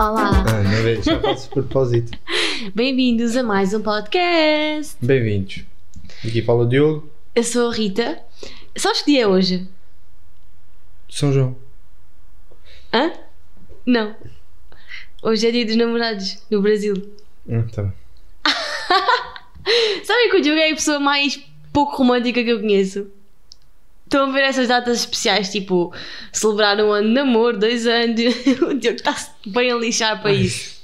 Olá, Ah, não vês? Já faço de propósito. bem-vindos a mais um podcast. Bem-vindos. Aqui fala o Diogo, Eu sou a Rita. Sabes que dia é hoje? São João. Hã? Não. Hoje é dia dos namorados no Brasil. Hum, tá bem. Sabem que o Diogo é a pessoa mais pouco romântica que eu conheço? Estão a ver essas datas especiais, tipo celebrar um ano de namoro, dois anos. O Diogo está-se bem a lixar para isso.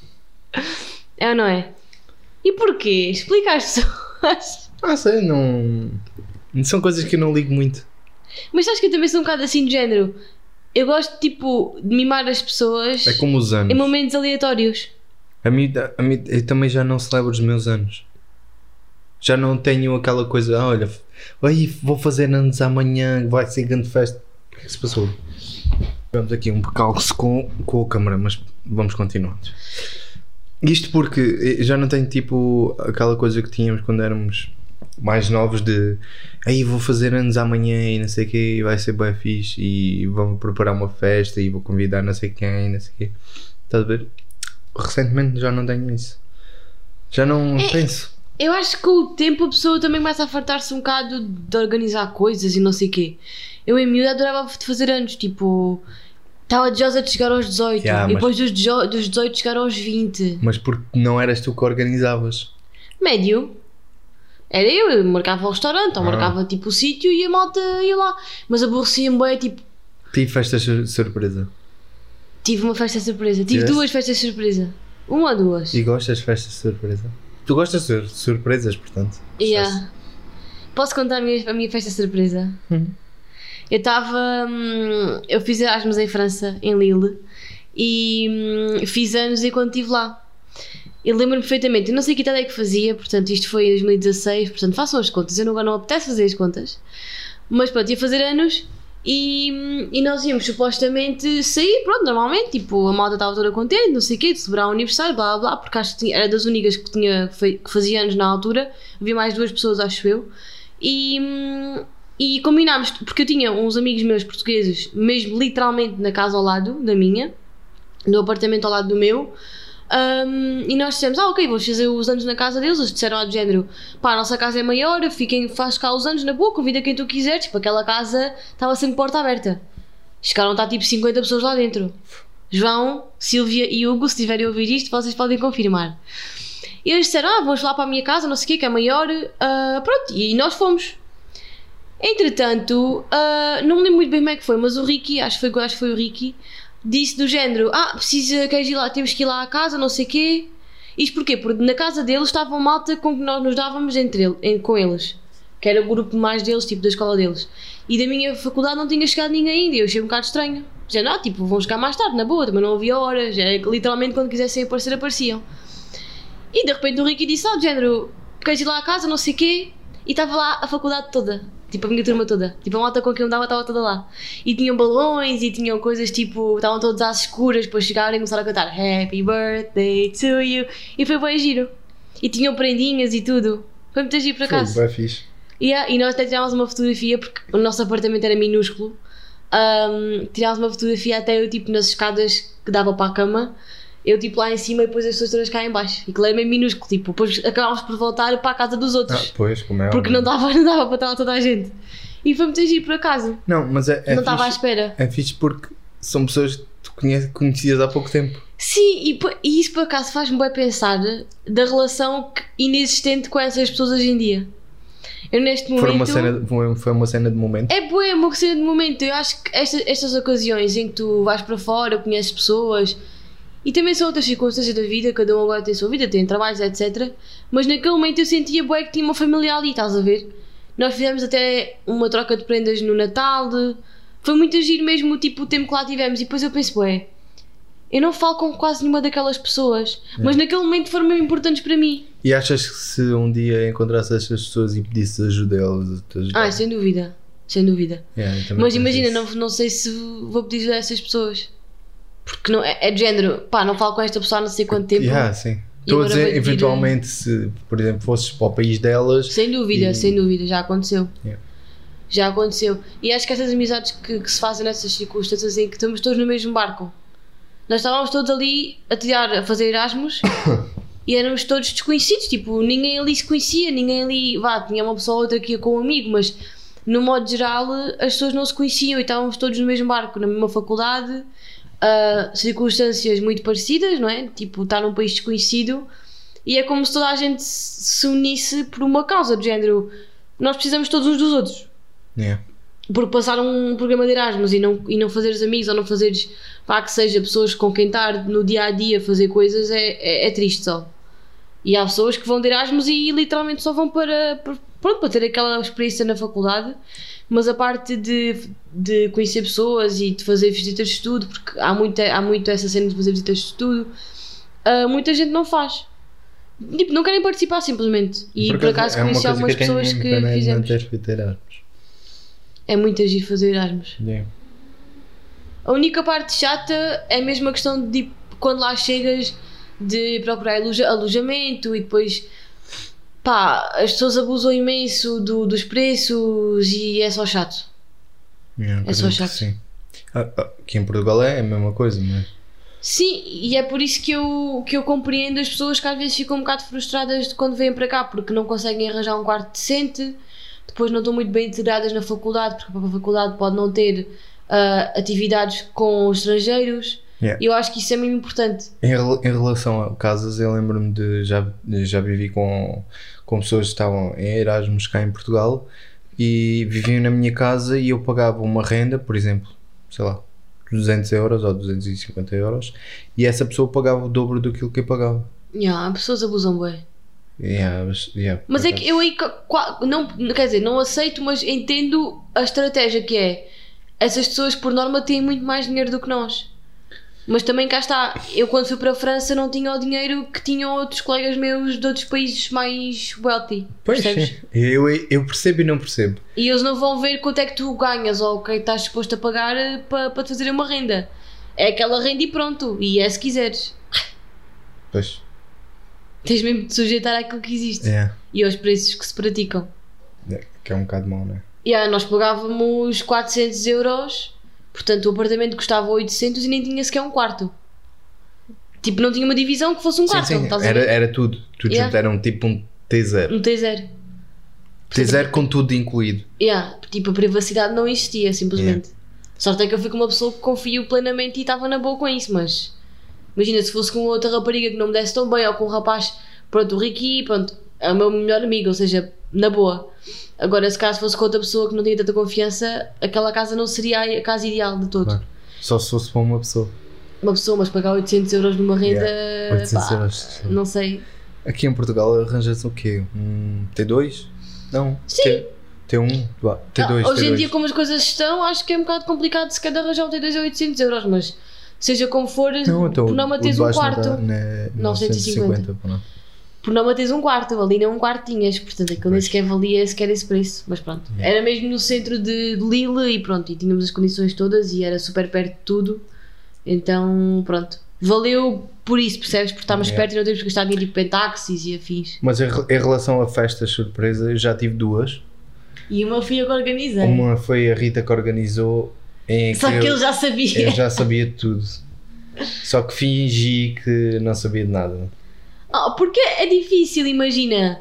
É ou não é? E porquê? Explica às pessoas. Ah, sei, não. São coisas que eu não ligo muito. Mas sabes que eu também sou um bocado assim de género. Eu gosto, tipo, de mimar as pessoas É como os anos. em momentos aleatórios. A mim, a mim, eu também já não celebro os meus anos. Já não tenho aquela coisa, ah, olha, aí vou fazer anos amanhã, vai ser grande festa. O que é que se passou? Tivemos aqui um percalço com, com a câmara, mas vamos continuar. Isto porque eu já não tenho tipo aquela coisa que tínhamos quando éramos mais novos de aí vou fazer anos amanhã e não sei o quê, e vai ser bem fixe e vamos preparar uma festa e vou convidar não sei quem, não sei o quê. Estás a ver? Recentemente já não tenho isso. Já não É, penso. Eu acho que com o tempo a pessoa também começa a fartar-se um bocado de organizar coisas e não sei o quê. Eu em miúda adorava fazer anos, tipo, estava desejosa de chegar aos 18 Yeah, e depois dos, dos 18 chegar aos 20. Mas porque não eras tu que organizavas. Médio. Era eu, eu marcava o restaurante ou Ah. marcava tipo o sítio e a malta ia lá. Mas aborrecia-me bem, tipo, Tive festas sur- surpresa. tive uma festa surpresa. Tive Tiveste? duas festas surpresa. Uma ou duas. E gostas de festas de surpresa? Tu gostas de sur- surpresas, portanto. Yeah. Posso contar a minha, a minha festa surpresa? Hum. Eu estava. hum, eu fiz Erasmus em França, em Lille, e hum, fiz anos enquanto estive lá. Eu lembro-me perfeitamente, eu não sei que idade é que fazia, portanto, isto foi em 2016, portanto, façam as contas. Eu não, não apetece fazer as contas, mas pronto, ia fazer anos e, e nós íamos supostamente sair, pronto, normalmente, tipo, a malta estava toda contente, não sei o quê, de celebrar o aniversário, blá blá porque acho que tinha- era das únicas que, tinha, que fazia anos na altura, havia mais duas pessoas, acho eu, e. e combinámos, porque eu tinha uns amigos meus portugueses, mesmo literalmente na casa ao lado da minha, no apartamento ao lado do meu, um, e nós dissemos: Ah, ok, vamos fazer os anos na casa deles. Eles disseram ao género: Pá, a nossa casa é maior, fiquem, faz cá os anos na boa, convida quem tu quiseres. Tipo, aquela casa estava sempre porta aberta. Chegaram a estar tipo 50 pessoas lá dentro. João, Silvia e Hugo, se tiverem a ouvir isto, vocês podem confirmar. E eles disseram: Ah, vamos lá para a minha casa, não sei o quê, que é maior. ah, pronto, e nós fomos. Entretanto, ah, não me lembro muito bem como é que foi, mas o Ricky, acho que foi, acho que foi o Ricky, disse do género: Ah, precisa, queres ir lá, temos que ir lá à casa, não sei o quê. Isto porquê? Porque na casa deles estavam malta com que nós nos dávamos entre ele, com eles, que era o grupo mais deles, tipo da escola deles. E da minha faculdade não tinha chegado ninguém ainda, eu achei um bocado estranho. Dizendo, ah, tipo, vão chegar mais tarde, na boa, também não havia horas, era que literalmente quando quisessem aparecer, apareciam. E de repente o Ricky disse, ah, de género, queres ir lá à casa, não sei o quê, e estava lá a faculdade toda, tipo a minha turma toda, tipo a malta com quem eu andava estava toda lá. E tinham balões e tinham coisas tipo, estavam todos às escuras, depois chegaram e começaram a cantar Happy Birthday to you, e foi bem giro. E tinham prendinhas e tudo, foi muito giro por acaso. Fogo, é fixe. Yeah, e nós até tirámos uma fotografia porque o nosso apartamento era minúsculo. Um, tirámos uma fotografia até eu tipo nas escadas que dava para a cama. Eu tipo lá em cima e depois as pessoas todas cá em baixo. E que era meio minúsculo, tipo, depois acabámos por voltar para a casa dos Ah, outros. pois, como é porque óbvio. não dava, não dava para estar lá toda a gente. E foi muito giro por acaso. Não, mas é, é não estava à espera. É fixe porque são pessoas que tu conheces, conhecias há pouco tempo. Sim, e, e isso por acaso faz-me bem pensar da relação inexistente com essas pessoas hoje em dia. Eu neste momento. Foi uma, cena, de- foi, foi uma cena de momento. É boa, é uma cena de momento. Eu acho que esta- estas ocasiões em que tu vais para fora, conheces pessoas e também são outras circunstâncias da vida, cada um agora tem a sua vida, tem trabalhos, etc. Mas naquele momento eu sentia bué que tinha uma família ali, estás a ver? Nós fizemos até uma troca de prendas no Natal, foi muito agir mesmo tipo, o tempo que lá tivemos. E depois eu penso, bué, eu não falo com quase nenhuma daquelas pessoas, mas naquele momento foram mesmo importantes para mim. E achas que se um dia encontrasse essas pessoas e pedisses ajuda, elas te ajudam? Ah, sem dúvida, sem dúvida. Também Mas imagina, isso. não, não sei se vou pedir ajuda a essas pessoas. Porque não, é, é de género, pá, não falo com esta pessoa há não sei quanto tempo. Yeah, sim. Estou a dizer, eventualmente, se, por exemplo, fosses para o país delas, Sem dúvida, E- sem dúvida, já aconteceu. Yeah. Já aconteceu. E acho que essas amizades que, que se fazem nessas circunstâncias em que estamos todos no mesmo barco. nós estávamos todos ali a tirar, a fazer Erasmus e éramos todos desconhecidos, tipo, ninguém ali se conhecia, ninguém ali, vá, tinha uma pessoa ou outra que ia com um amigo, mas no modo geral as pessoas não se conheciam e estávamos todos no mesmo barco, na mesma faculdade, uh, circunstâncias muito parecidas, não é? Tipo, estar num país desconhecido e é como se toda a gente se unisse por uma causa, do género, nós precisamos todos uns dos outros. Yeah. Porque passar um programa de Erasmus e não, e não fazeres amigos ou não fazeres pá, que seja pessoas com quem estar no dia a dia fazer coisas é, é, é triste só. E há pessoas que vão de Erasmus e literalmente só vão para, para, pronto, para ter aquela experiência na faculdade, mas a parte de, de conhecer pessoas e de fazer visitas de estudo, porque há muito, há muito essa cena de fazer visitas de estudo, uh, muita gente não faz. Tipo, não querem participar simplesmente. E por, acaso é conheci algumas que pessoas que é não fizemos. É muito agir fazer Erasmus. Yeah. A única parte chata é mesmo a questão de quando lá chegas de procurar aloja- alojamento e depois pá, as pessoas abusam imenso do- dos preços e é só chato. Yeah, É só chato. Sim. Ah, ah, Aqui em Portugal é a mesma coisa, não é? Sim, e é por isso que eu, que eu compreendo as pessoas que às vezes ficam um bocado frustradas de quando vêm para cá porque não conseguem arranjar um quarto decente, depois não estão muito bem integradas na faculdade, porque a faculdade pode não ter ah, atividades com os estrangeiros. Yeah. E eu acho que isso é mesmo importante. Em, em relação a casas, eu lembro-me de já, já vivi com, com pessoas que estavam em Erasmus cá em Portugal e viviam na minha casa e eu pagava uma renda, por exemplo, sei lá, 200 euros ou 250 euros e essa pessoa pagava o dobro do que eu pagava. Yeah, as pessoas abusam bem. Yeah, mas yeah, Mas é que eu aí não, quer dizer, não aceito, mas entendo a estratégia que é. Essas pessoas por norma têm muito mais dinheiro do que nós. Mas também cá está, eu quando fui para a França não tinha o dinheiro que tinham outros colegas meus de outros países mais wealthy. Pois, percebes? sim. eu, eu percebo e não percebo. E eles não vão ver quanto é que tu ganhas ou o que é que estás disposto a pagar eh, para, para te fazer uma renda. É aquela renda e pronto. E é se quiseres. Pois, Tens mesmo de sujeitar àquilo que existe yeah. e aos preços que se praticam. É, que é um bocado mau, não é? Yeah, nós pagávamos 400 euros, portanto o apartamento custava 800 e nem tinha sequer um quarto. Tipo, não tinha uma divisão que fosse um quarto. sim, sim, era, era tudo. Tudo Yeah. junto, era um tipo um T0. Um T0. T0 com tudo incluído. Yeah, tipo, a privacidade não existia, simplesmente. Sorte é que eu fui com uma pessoa que confio plenamente e estava na boa com isso, mas imagina se fosse com outra rapariga que não me desse tão bem ou com um rapaz, pronto, o Ricky, pronto, é o meu melhor amigo, ou seja, na boa. Agora, se caso fosse com outra pessoa que não tinha tanta confiança, aquela casa não seria a casa ideal de todo. Claro. Só se fosse para uma pessoa. Uma pessoa, mas pagar 800 euros numa renda, Yeah, 800 pá, euros. não sei. Aqui em Portugal arranjas o quê? Um T2? Não. Sim. T, T1? Vá, T2. Ah, hoje T2. em dia, como as coisas estão, acho que é um bocado complicado se cada arranjar um T2 a 800 euros, mas seja como for, Não, então, por não de um baixo não quarto. dá, né, 950. 950, pá, não. Por não manteres um quarto, ali nem um quarto tinhas, portanto aquilo nem sequer valia sequer esse preço, mas pronto. Yeah. Era mesmo no centro de Lille e pronto, e tínhamos as condições todas e era super perto de tudo, então pronto. Valeu por isso, percebes? Por estarmos Yeah. perto e não temos que gastar dinheiro tipo, em táxis e afins. Mas em, em relação a festas surpresa, eu já tive duas. E uma fui eu que organizei. Uma foi a Rita que organizou, em Só que eu, ele já sabia. eu já sabia de tudo. Só que fingi que não sabia de nada. Ah, porque é difícil, imagina.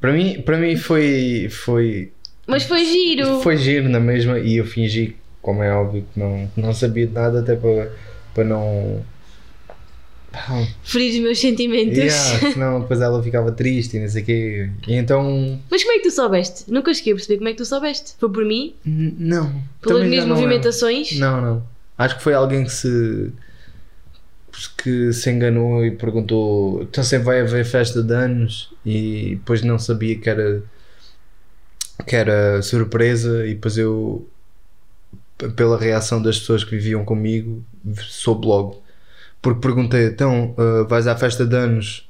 Para mim, para mim foi, foi, Mas foi giro. foi giro na mesma e eu fingi, como é óbvio, que não, não sabia de nada até para, para não. Pá, Ferir os meus sentimentos. yeah, senão depois ela ficava triste e não sei o quê. E então. Mas como é que tu soubeste? Nunca cheguei a perceber como é que tu soubeste. Foi por mim? n- Não. Pelas minhas movimentações? Não, não. Acho que foi alguém que se. Que se enganou e perguntou. Então sempre vai haver festa de anos e depois não sabia que era. que era surpresa e depois eu. pela reação das pessoas que viviam comigo, soube logo. Porque perguntei, então, ah, vais à festa de anos?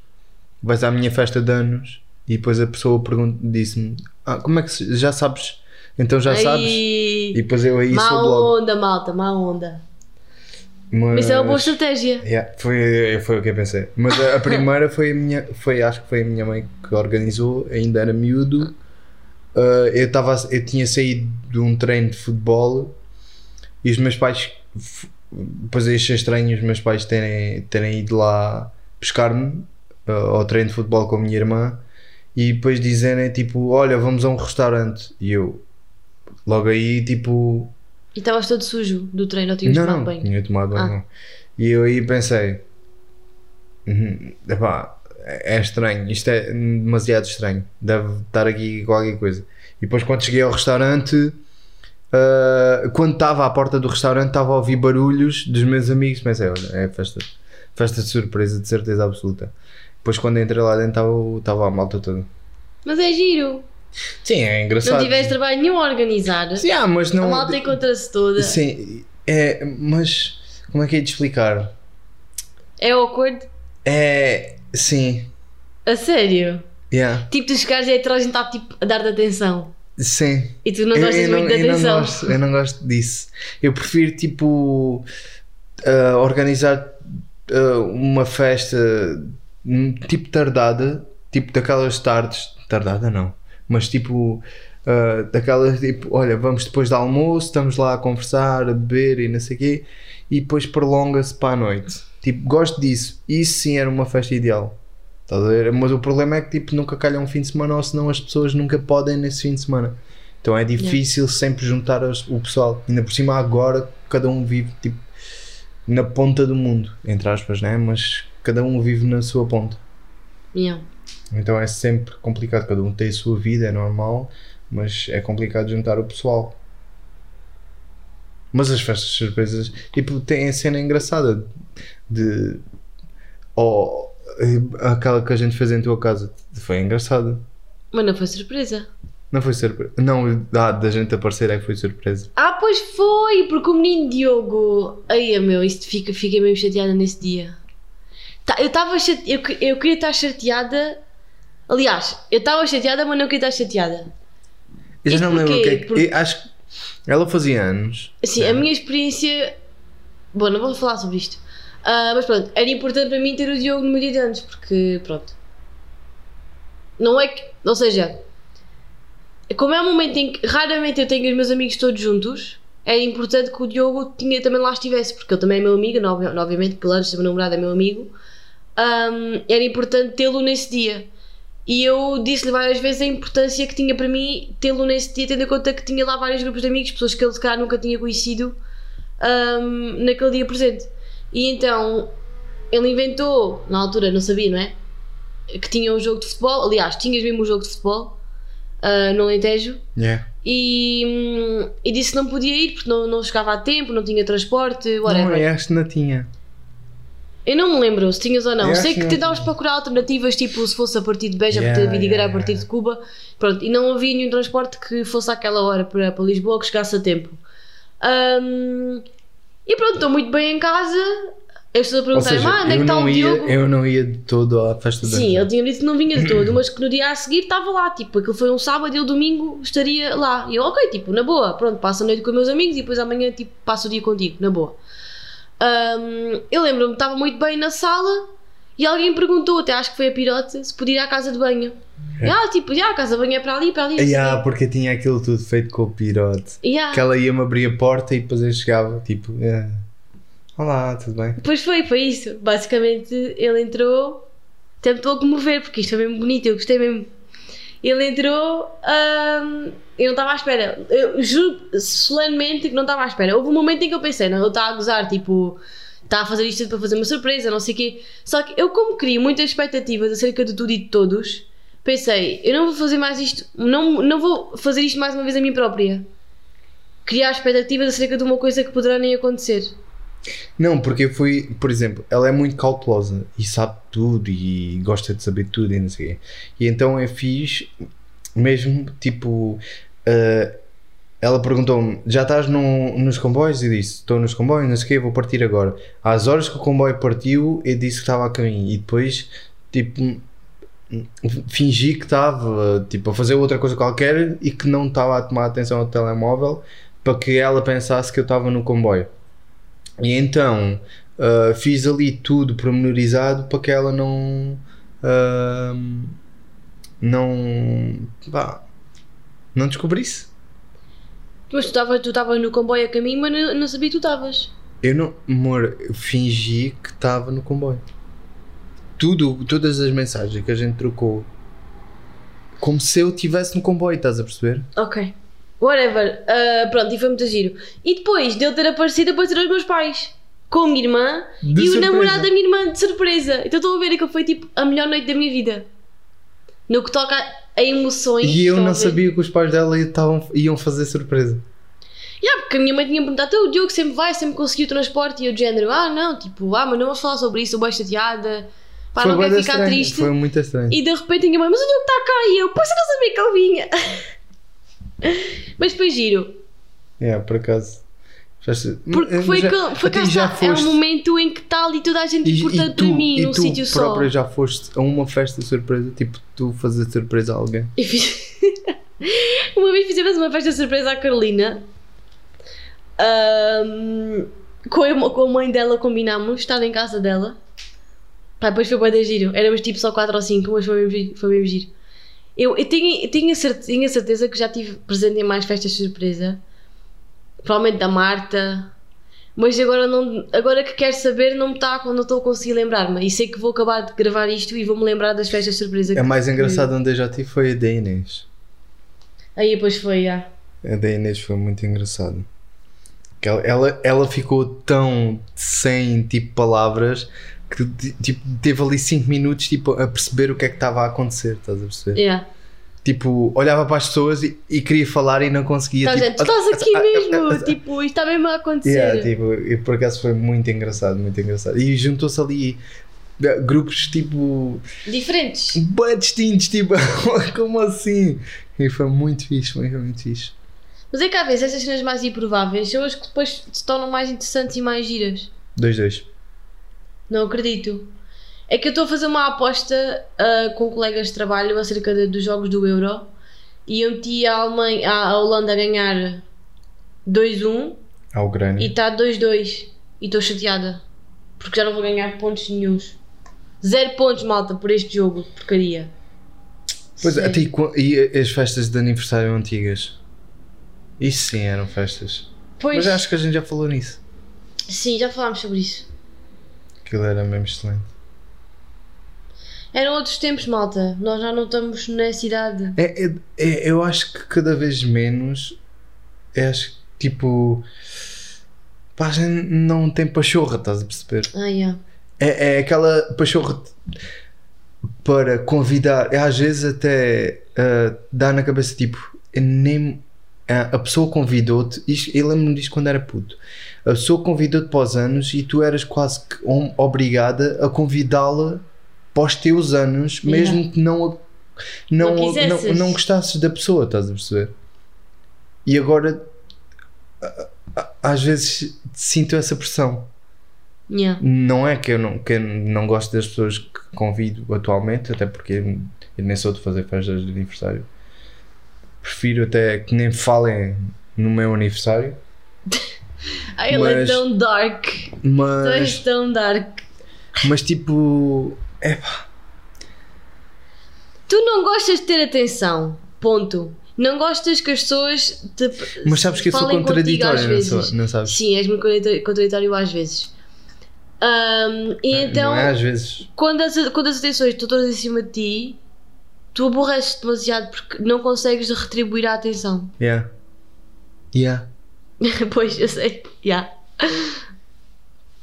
Vais à minha festa de anos? E depois a pessoa disse-me, ah, como é que já sabes? Então já sabes? E depois eu aí má soube logo. onda, malta, má onda. Mas, isso é uma boa estratégia. Yeah, foi, foi o que eu pensei. Mas a, a primeira foi a minha, foi, acho que foi a minha mãe que organizou, ainda era miúdo. Uh, eu, tava, eu tinha saído de um treino de futebol e os meus pais depois achei estranho os meus pais terem, terem ido lá buscar-me uh, ao treino de futebol com a minha irmã e depois dizerem tipo, olha, vamos a um restaurante. E eu, logo aí, tipo, E estavas todo sujo do treino, ou tinhas não, tomado não, banho? tinha tomado banho. Ah. E eu aí pensei, "Uhum, epá, é estranho, isto é demasiado estranho, deve estar aqui qualquer coisa. E depois quando cheguei ao restaurante, ah, quando estava à porta do restaurante, estava a ouvir barulhos dos meus amigos. Pensei, olha, é festa, festa de surpresa, de certeza absoluta. Depois quando entrei lá dentro, estava a malta toda. Mas é giro. Sim, é Não engraçado. tiveste trabalho nenhum a organizar. Sim, ah, mas A não. malta encontra-se toda. Sim, é, mas como é que é de explicar? É awkward. É. Sim. A sério. Yeah. Tipo, tu chegares e a toda a gente está tipo, a dar-te atenção. Sim. E tu não Eu- gostas eu, muito eu não atenção. gosto, eu não gosto disso. Eu prefiro, tipo, ah, organizar ah, uma festa hum, tipo tardada, tipo daquelas tardes. Tardada não, mas tipo. ah, daquelas tipo, olha, vamos depois do almoço, estamos lá a conversar, a beber e não sei o quê, e depois prolonga-se para a noite. Tipo, gosto disso. Isso sim era uma festa ideal. Estás a ver? Mas o problema é que tipo, nunca calha um fim de semana ou senão as pessoas nunca podem nesse fim de semana. Então é difícil sempre juntar as- o pessoal. Ainda por cima agora cada um vive tipo na ponta do mundo, entre aspas, né? Mas cada um vive na sua ponta. Yeah. Então é sempre complicado, cada um tem a sua vida, é normal, mas é complicado juntar o pessoal. Mas as festas surpresas, tipo, tem a cena engraçada de. Oh, aquela que a gente fez em tua casa foi engraçada. Mas não foi surpresa. Não foi surpresa. Não, da, da gente aparecer é que foi surpresa. Ah, pois foi, porque o menino Diogo. Ai, meu, isto fica, fiquei meio chateada nesse dia. Tá, eu estava chate... eu, eu queria estar chateada. Aliás, eu estava chateada, mas não queria estar chateada. Eu já Isto não me lembro o que é que. Porque- eu acho que ela fazia anos. Assim, a minha experiência. Bom, não vou falar sobre isto. Ah, mas pronto, era importante para mim ter o Diogo no meu dia de anos, porque pronto. Não é que. Ou seja, como é um momento em que raramente eu tenho os meus amigos todos juntos, era importante que o Diogo tinha, também lá estivesse, porque ele também é meu amigo, no- obviamente, de ser meu namorado é meu amigo. Ahm, era importante tê-lo nesse dia. E eu disse-lhe várias vezes a importância que tinha para mim tê-lo nesse dia, tendo em conta que tinha lá vários grupos de amigos, pessoas que ele se calhar nunca tinha conhecido ahm, naquele dia presente. E então ele inventou, na altura não sabia, não é? Que tinha um jogo de futebol, aliás, tinhas mesmo um jogo de futebol ah, no Alentejo. Yeah. E, hum, e disse que não podia ir porque não, não chegava a tempo, não tinha transporte, whatever. Não, acho que não tinha. Eu não me lembro se tinhas ou não. Eu Sei acho que que tinha. procurar alternativas, tipo se fosse a partir de Beja, Yeah, yeah, para Vidigueira yeah, a partir de Cuba. Pronto, e não havia nenhum transporte que fosse àquela hora para, para Lisboa que chegasse a tempo. Ahm, e pronto, estou muito bem em casa. As pessoas a seja, ah, onde é que eu, está o ia, Diogo? eu não ia de todo à festa da Sim, ele tinha dito que não vinha de todo, mas que no dia a seguir estava lá, tipo, aquilo foi um sábado e o domingo estaria lá. E eu, ok, tipo, na boa, pronto, passo a noite com os meus amigos e depois amanhã, tipo, passo o dia contigo, na boa. Ahm, eu lembro-me, estava muito bem na sala e alguém perguntou, até acho que foi a pirote, se podia ir à casa de banho. É. Ah, tipo, já, a casa de banho é para ali, para ali. assim. Yeah, porque tinha aquilo tudo feito com o pirote. Yeah. Que ela ia-me abrir a porta e depois eu chegava, tipo, eh, olá, tudo bem? Pois foi, foi isso. Basicamente, ele entrou, a comover, porque isto foi mesmo bonito, eu gostei mesmo. Ele entrou, ahm, eu não estava à espera. Eu juro solenemente que não estava à espera. Houve um momento em que eu pensei, não, ele está a gozar, tipo, está a fazer isto para fazer uma surpresa, não sei o quê. Só que eu, como crio muitas expectativas acerca de tudo e de todos, pensei, eu não vou fazer mais isto, não, não vou fazer isto mais uma vez a mim própria. Criar expectativas acerca de uma coisa que poderá nem acontecer. Não, porque fui, por exemplo, ela é muito cautelosa e sabe tudo e gosta de saber tudo e não sei o quê. E então eu fiz mesmo tipo. eh, ela perguntou-me: Já estás no- nos comboios? E disse: Estou nos comboios, não sei o quê, vou partir agora. Às horas que o comboio partiu, eu disse que estava a caminho e depois, tipo. Fingi que estava tipo, a fazer outra coisa qualquer e que não estava a tomar atenção ao telemóvel para que ela pensasse que eu estava no comboio. E então uh, fiz ali tudo pormenorizado para que ela não. uh, não. vá, não descobrisse. Mas tu estavas tu estavas no comboio a caminho, mas não, não sabia que tu estavas. Eu não. Amor, eu fingi que estava no comboio. Tudo, todas as mensagens que a gente trocou. Como se eu estivesse no comboio, estás a perceber? Ok. Whatever. Ah, pronto, e foi muito giro. E depois de eu ter aparecido, apareceram os meus pais. Com a minha irmã De e surpresa. o namorado da minha irmã de surpresa. Então estou a ver que foi tipo a melhor noite da minha vida. No que toca a emoções. E eu não sabia que os pais dela estavam, iam fazer surpresa. Yeah, porque a minha mãe tinha perguntado, então o Diogo sempre vai, sempre conseguiu o transporte. E eu de género, ah não, tipo, ah, mas não vamos falar sobre isso, estou bem chateada. Pá, não quero ficar estranho, triste. Foi muito estranho. E de repente a minha mãe, mas o Diogo está cá e eu, pois eu não sabia que ele vinha. mas foi giro. É, por acaso. Porque Mas foi, já- que, foi cá já está, é um foste- momento em que está ali toda a gente E, importante e tu, para mim, e num tu sítio só. própria já foste a uma festa surpresa? Tipo, tu fazer surpresa a alguém? E fiz- uma vez fizemos uma festa surpresa à Carolina. Ahm, com, a, com a mãe dela combinámos, estar em casa dela. Pá, depois foi bem giro. Éramos tipo só 4 ou 5, mas foi mesmo, foi mesmo giro. Eu, eu tinha, eu tinha, certe- tinha certeza que já tive presente em mais festas surpresa. Provavelmente da Marta. Mas agora, não, agora que quero saber, não está não estou a conseguir lembrar-me. E sei que vou acabar de gravar isto e vou-me lembrar das festas surpresa. É que- mais engraçado onde eu já tive foi a da Inês. Aí depois foi, já. A da Inês foi muito engraçado. Que ela, ela, ela ficou tão sem tipo palavras que ti- tipo, teve ali 5 minutos tipo, a perceber o que é que estava a acontecer, estás a perceber? Yeah. Tipo, olhava para as pessoas e, e queria falar e não conseguia. Tá, tipo, gente, tu estás aqui mesmo, tipo, isto está mesmo a acontecer. Yeah, tipo, e por acaso foi muito engraçado, muito engraçado. E juntou-se ali eh, grupos tipo Diferentes. bem distintos, tipo, como assim? E foi muito fixe, foi muito fixe. Mas é que às vezes essas cenas mais improváveis são as que depois se tornam mais interessantes e mais giras. 2-2. Não acredito. É que eu estou a fazer uma aposta ah, com colegas de trabalho acerca de- dos jogos do Euro e eu meti a, Alemanha, a Holanda a ganhar 2-1 A Ucrânia. e está 2-2 e estou chateada porque já não vou ganhar pontos nenhuns. Zero pontos, malta, por este jogo, porcaria. Pois, até e, e as festas de aniversário antigas? Isso sim eram festas. Pois, Mas acho que a gente já falou nisso. sim, já falámos sobre isso. Aquilo era mesmo excelente. Eram outros tempos, malta. Nós já não estamos nessa idade. É, é- é- eu acho que cada vez menos. É, acho que tipo. Pá, a gente não tem pachorra, estás a perceber? Ah, yeah. É, é aquela pachorra para convidar. é, Às vezes até ah, dá na cabeça tipo. eu Nem, ah, a pessoa convidou-te. Eu lembro-me disto quando era puto. A pessoa convidou-te para os anos e tu eras quase que obrigada a convidá-la para os teus anos, Yeah. mesmo que não, a- não, Não não, não gostasses da pessoa, estás a perceber? E agora às vezes sinto essa pressão. Yeah. Não é que eu não, que eu não gosto das pessoas que convido atualmente, até porque eu nem sou de fazer festas de aniversário. Prefiro até que nem falem no meu aniversário. Ele é Mas- tão dark. Tu és Mas, tão dark. mas tipo. É, Tu não gostas de ter atenção. Ponto. Não gostas que as pessoas te mas sabes que eu sou contraditório, não, sou, não sabes? Sim, és muito contraditório- às vezes. Ahm, e então, Não é às vezes. quando, as, quando as atenções estão todas em cima de ti, tu aborreces demasiado porque não consegues retribuir a atenção. Yeah. Yeah. pois, eu sei. Yeah.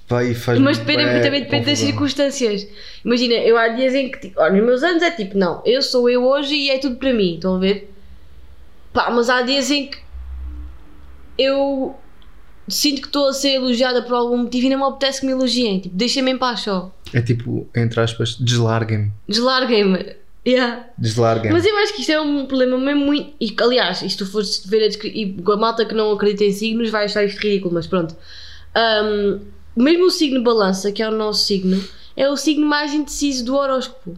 Vai, faz Mas depende, também depende das circunstâncias. Imagina, eu há dias em que, tipo, ó, nos meus anos é tipo, não, eu sou eu hoje e é tudo para mim, estão a ver? Pá, mas há dias em que eu sinto que estou a ser elogiada por algum motivo e não me apetece que me elogiem. Tipo, deixem-me em paz só. É tipo, entre aspas, deslarguem-me. Deslarguem-me. Yeah. Deslarguem-me. Mas eu acho que isto é um problema mesmo muito. E, aliás, e se tu fores ver a, descri- e a malta que não acredita em signos vai achar isto ridículo, mas pronto. Ahm, mesmo o signo balança, que é o nosso signo, é o signo mais indeciso do horóscopo.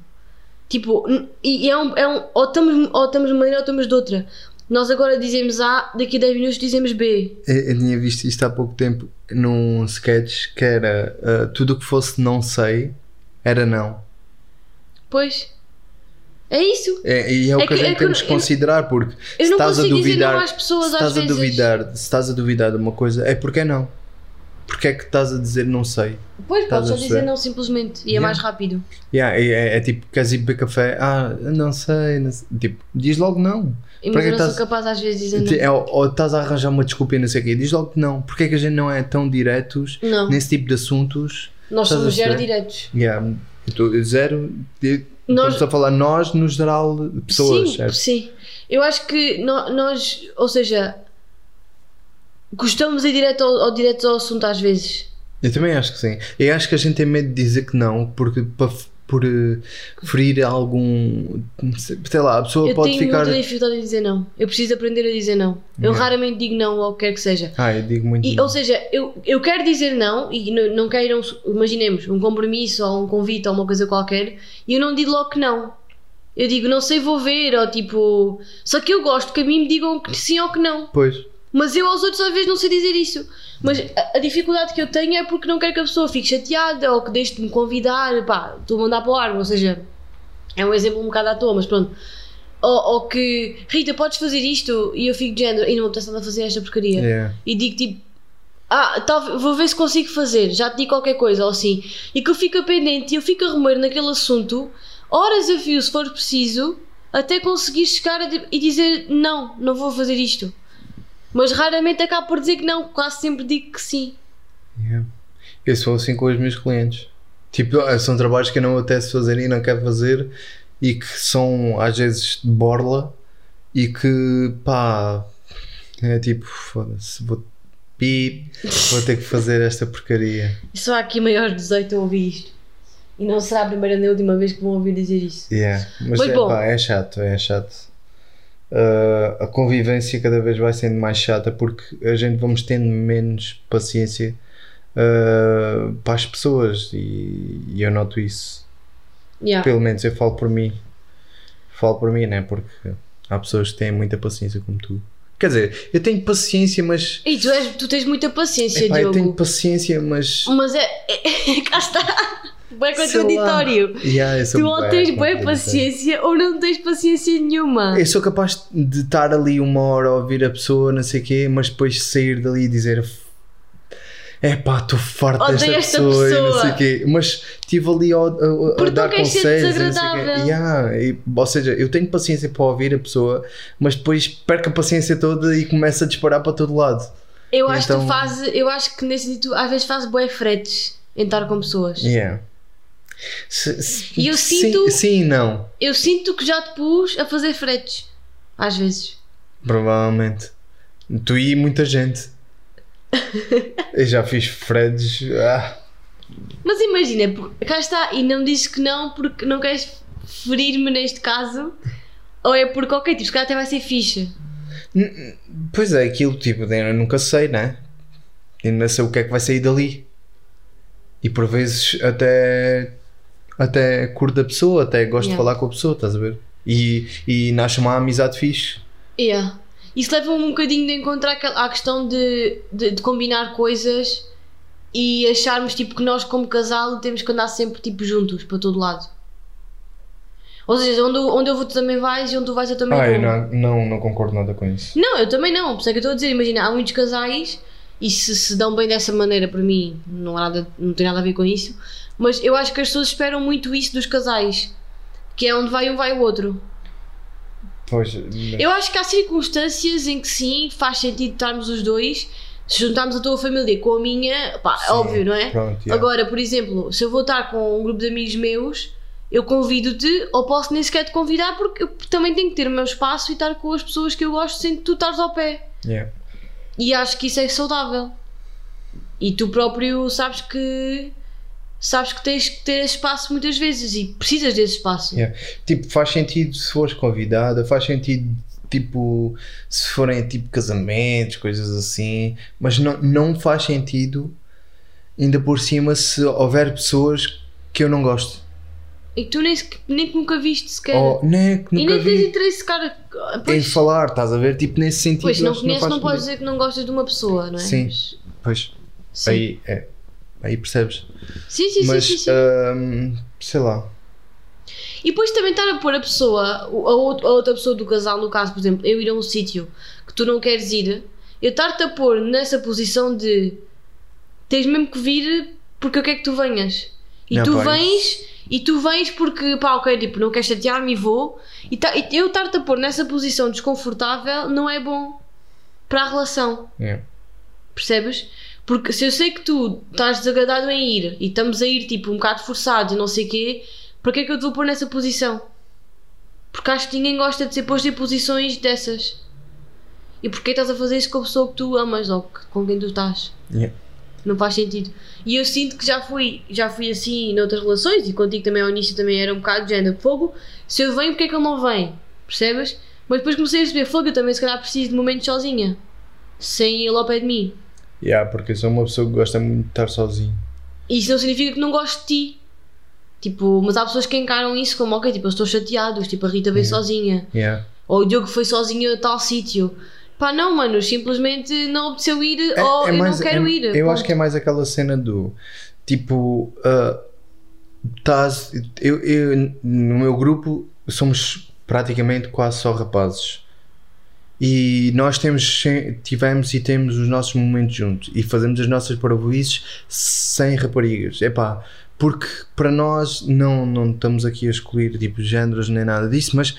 Tipo, e é um. É um ou, estamos, ou estamos de uma maneira ou estamos de outra. Nós agora dizemos A, daqui a 10 minutos dizemos B. Eu, eu tinha visto isto há pouco tempo num sketch que era ah, tudo o que fosse não sei era não. Pois. É isso. É, e é o É que, a que- gente é que temos eu- que considerar porque Eu se não estás a duvidar, não às pessoas se às estás a vezes. duvidar, se estás a duvidar de uma coisa é porque é não. porque é que estás a dizer não sei? Pois, Estás podes a só dizer não simplesmente e é Yeah. mais rápido. Yeah, é, é- é tipo, queres ir beber café? Ah, não sei, não sei. Tipo, diz logo não. E mas eu não estás- sou capaz às vezes de dizer É, ou, estás a arranjar uma desculpa e não sei o quê. Diz logo que não. Porque é que a gente não é tão diretos não. Não, nesse tipo de assuntos? nós a somos zero diretos. Yeah, eu tô- zero. de- Nós- Estamos a falar nós no geral pessoas, sim, certo? sim. Eu acho que no- nós, ou seja, gostamos de ir direto ao, ao, direto ao assunto às vezes. Eu também acho que sim. Eu acho que a gente tem medo de dizer que não, porque para por eh, ferir algum. Sei lá, a pessoa eu pode tenho ficar. muita dificuldade em dizer não. Eu preciso aprender a dizer não. Eu Yeah. raramente digo não ao que quer que seja. Ah, eu digo muito. E, não. ou seja, eu, eu quero dizer não e não, não queiram, imaginemos, um compromisso ou um convite ou uma coisa qualquer e eu não digo logo que não. Eu digo, não sei, vou ver, ou tipo. Só que eu gosto que a mim me digam que sim ou que não. Pois. Mas eu aos outros às vezes não sei dizer isso. Mas a, a dificuldade que eu tenho é porque não quero que a pessoa fique chateada ou que deixe de me convidar. Pá, estou a mandar para o ar, ou seja, é um exemplo um bocado à toa, mas pronto. Ou, ou que, Rita, podes fazer isto? E eu fico de género, e não me apetece a fazer esta porcaria. Yeah. E digo tipo, ah, talvez, vou ver se consigo fazer, já te digo qualquer coisa ou assim. E que eu fico pendente e eu fico a remoer naquele assunto, horas a fio se for preciso, até conseguir chegar a e dizer não, não vou fazer isto. Mas raramente acabo por dizer que não, quase sempre digo que sim. Yeah. Eu sou assim com os meus clientes. Tipo, ah, são trabalhos que eu não apetece fazer e não quero fazer e que são às vezes de borla e que pá é tipo, foda-se, vou vou ter que fazer esta porcaria. Só há aqui maior de 18 a ouvir isto. E não será a primeira nem a última vez que vão ouvir dizer isso. Yeah. Mas Mas é, bom. pá, é chato, é chato. Ah, a convivência cada vez vai sendo mais chata porque a gente vamos tendo menos paciência ah, para as pessoas e, e eu noto isso. Yeah. Pelo menos eu falo por mim. Falo por mim, né? Porque há pessoas que têm muita paciência como tu. Quer dizer, eu tenho paciência, mas. E tu, és, tu tens muita paciência, Epá, eu Diogo. tenho paciência, mas. Mas é. é, cá está. Bem contraditório. Yeah, Tu ou tens bem contraditório. paciência ou não tens paciência nenhuma. Eu sou capaz de estar ali uma hora a ouvir a pessoa, não sei o quê, mas depois sair dali e dizer é pá, estou farto Odeio desta esta pessoa, e não pessoa." sei o quê. Mas estive ali a, a- a dar ser conselhos. não sei quê. Yeah, e- ou seja, eu tenho paciência para ouvir a pessoa, mas depois perco a paciência toda e começo a disparar para todo lado. Eu acho que Então- tu fazes, eu acho que nesse sentido às vezes fazes bué fretes em estar com pessoas. Yeah. Se- se- E eu sim- sinto- Sim, e não. Eu sinto que já te pus a fazer fretes. Às vezes. Provavelmente. Tu e muita gente. eu já fiz Freds. Ah. Mas imagina, cá está, e não dizes que não porque não queres ferir-me neste caso, ou é porque, ok, tipo, se calhar até vai ser. N- Pois é, aquilo tipo, eu nunca sei, né? Não sei o que é que vai sair dali. E por vezes até até curto a pessoa, até gosto de Yeah. falar com a pessoa, estás a ver? E, e nasce uma amizade fixe. Yeah. Isso leva-me um bocadinho de encontrar à questão de, de, de combinar coisas e acharmos tipo que nós como casal temos que andar sempre tipo juntos para todo lado. Ou seja, onde, eu- onde eu vou tu também vais e onde tu vais eu também Ah, eu vou. não, não, não concordo nada com isso. Não, eu também não, por isso é que eu estou a dizer, imagina, há muitos casais e se se dão bem dessa maneira para mim, não, há nada, não tem nada a ver com isso, mas eu acho que as pessoas esperam muito isso dos casais, que é onde vai um vai o outro. Pois, Eu acho que há circunstâncias em que sim, faz sentido estarmos os dois, se juntarmos a tua família com a minha, pá, Sim, óbvio, não é? pronto, yeah. Agora, por exemplo, se eu vou estar com um grupo de amigos meus, eu convido-te, ou posso nem sequer te convidar, porque eu também tenho que ter o meu espaço e estar com as pessoas que eu gosto sem que tu estares ao pé. Yeah. E acho que isso é saudável. E tu próprio sabes que sabes que tens que ter espaço muitas vezes e precisas desse espaço. Yeah. Tipo, faz sentido se fores convidada, faz sentido tipo se forem tipo casamentos, coisas assim, mas não, não faz sentido ainda por cima se houver pessoas que eu não gosto. E tu nem, nem que nunca viste sequer. Ou nem que e nunca nem tens vi interesse, cara. em Pois, falar, estás a ver? Tipo, nesse sentido. pois não conheces, não, faz podes dizer que não gostas de uma pessoa, não é? Sim. Mas- Pois, sim. aí é. Aí percebes. sim, sim, mas sim, sim, sim. hum, sei lá. E depois também estar a pôr a pessoa, a out- a outra pessoa do casal, no caso, por exemplo, eu ir a um sítio que tu não queres ir, eu estar-te a pôr nessa posição de tens mesmo que vir porque eu quero que tu venhas. E Não, tu pá, vens, e tu vens porque, pá, ok, tipo, não queres chatear-me e vou. E, tá- e eu estar-te a pôr nessa posição desconfortável não é bom para a relação. Yeah. Percebes? Porque se eu sei que tu estás desagradado em ir e estamos a ir tipo um bocado forçados e não sei o quê, para que é que eu te vou pôr nessa posição? Porque acho que ninguém gosta de ser posto em posições dessas. E porquê estás a fazer isso com a pessoa que tu amas ou que- com quem tu estás? Yeah. Não faz sentido. E eu sinto que já fui, já fui assim noutras relações e contigo também ao início também era um bocado de género de fogo. Se eu venho, porque é que ele não vem? Percebes? Mas depois comecei a perceber, fogo, eu também se calhar preciso de momentos sozinha. Sem ele ao pé de mim. Yeah, porque eu sou uma pessoa que gosta muito de estar sozinho. Isso não significa que não gosto de ti. Tipo, mas há pessoas que encaram isso como, ok, tipo, eu estou chateado, tipo, a Rita veio sozinha. Yeah. Ou o Diogo foi sozinho a tal sítio. Pá, não, mano, simplesmente não apeteceu ir ou eu não quero é- ir. Eu acho que é mais aquela cena do tipo. ah, tás- eu, eu- no meu grupo somos praticamente quase só rapazes. E nós temos, tivemos e temos os nossos momentos juntos e fazemos as nossas parvoíces sem raparigas. Epá, porque para nós não, não estamos aqui a escolher tipo géneros nem nada disso, mas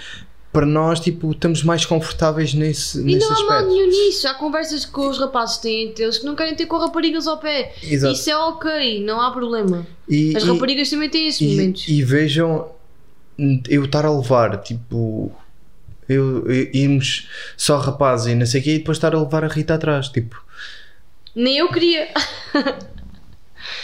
para nós tipo, estamos mais confortáveis nesse, E nesse não há mal aspecto. nenhum nisso. Há conversas que os rapazes têm entre eles que não querem ter com raparigas ao pé. Exato. Isso é ok, não há problema. E- As e- raparigas também têm esses E, momentos. e vejam, eu estar a levar, tipo, eu, eu- irmos só rapazes e não sei o quê, e depois estar a levar a Rita atrás, tipo, Nem eu queria.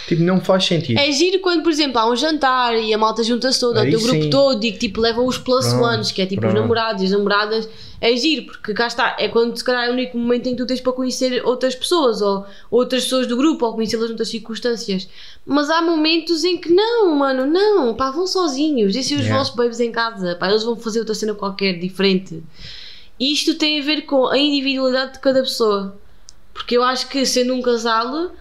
tipo não faz sentido. É giro quando, por exemplo, há um jantar e a malta junta-se toda, o teu grupo sim. todo e que tipo levam os plus Pronto, ones, que é tipo os pronto. namorados e as namoradas. É giro, porque cá está, é quando se calhar é o único momento em que tu tens para conhecer outras pessoas ou outras pessoas do grupo ou conhecê-las noutras circunstâncias. Mas há momentos em que não, mano, não, pá, vão sozinhos, deixem os Yeah. vossos babes em casa, pá, eles vão fazer outra cena qualquer diferente. E isto tem a ver com a individualidade de cada pessoa. Porque eu acho que sendo um casal,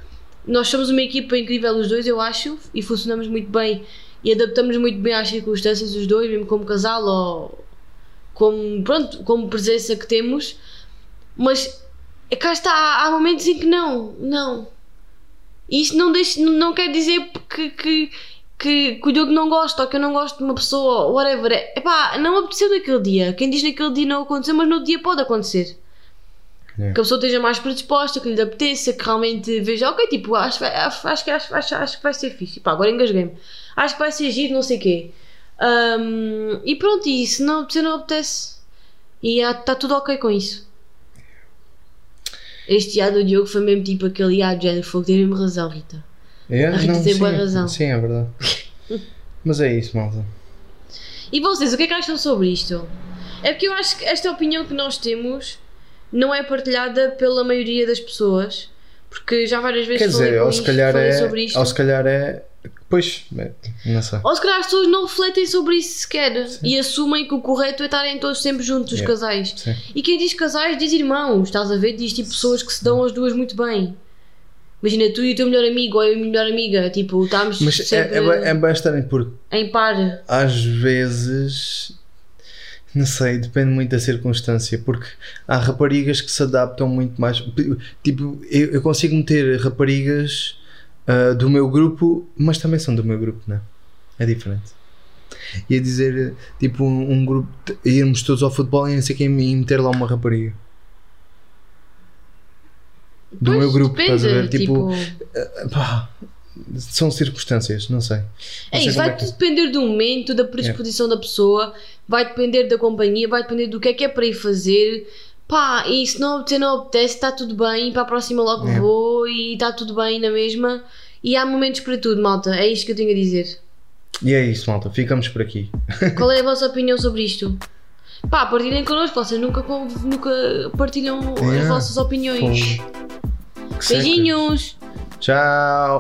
nós somos uma equipa incrível os dois, eu acho, e funcionamos muito bem e adaptamos muito bem às circunstâncias os dois, mesmo como casal ou como, pronto, como presença que temos. Mas é cá está, há, momentos em que não, não. E isso não, deixa, não, quer dizer que, que, que, que o Diogo não gosta ou que eu não gosto de uma pessoa, whatever. É, epá, não aconteceu naquele dia. Quem diz naquele dia não aconteceu, mas no dia pode acontecer. Yeah. Que a pessoa esteja mais predisposta, que lhe apeteça, que realmente veja, ok, tipo, acho, que vai- acho, acho, acho, acho, acho que vai ser fixe. Pá, agora engasguei-me. Acho que vai ser giro, não sei o quê. Ahm, e pronto, e se não, se não apetece, e está tudo ok com isso. Este dia do Diogo foi mesmo tipo aquele ah, de género fogo, tem mesmo razão, Rita. É, a Rita não, tem sim, boa razão. Sim, é verdade. Mas é isso, malta. E vocês, o que é que acham sobre isto? É porque eu acho que esta opinião que nós temos não é partilhada pela maioria das pessoas, porque já várias vezes Quer falei, dizer, ou se isto, calhar falei é. sobre isto. Ou se calhar é. Pois, é, não sei. Ou se calhar as pessoas não refletem sobre isso sequer e assumem que o correto é estarem todos sempre juntos, os Yeah. casais. Sim. E quem diz casais diz irmãos, estás a ver? Diz tipo pessoas que se dão as duas muito bem. Imagina tu e o teu melhor amigo ou eu e a minha melhor amiga, tipo, estamos Mas é, sempre é, ba- é bastante porque em par. às vezes não sei, depende muito da circunstância, porque há raparigas que se adaptam muito mais. Tipo, eu, eu consigo meter raparigas ah, do meu grupo, mas também são do meu grupo, não é? É diferente. Ia dizer, tipo, um, um grupo, irmos todos ao futebol e não sei quem e meter lá uma rapariga. Do Pois, meu grupo, depende, estás a ver? Tipo, tipo pá, são circunstâncias, não sei. Não É isso, vai é que- depender do momento, da predisposição da pessoa, vai depender da companhia, vai depender do que é que é para ir fazer. Pá, e se não apetecer, não apetece, está tudo bem, para a próxima logo É. vou e está tudo bem na mesma. E há momentos para tudo, malta, é isto que eu tenho a dizer. E é isso, malta. Ficamos por aqui. Qual é a vossa opinião sobre isto? Pá, partilhem connosco, vocês nunca, nunca partilham as Yeah. vossas opiniões. Beijinhos! Tchau.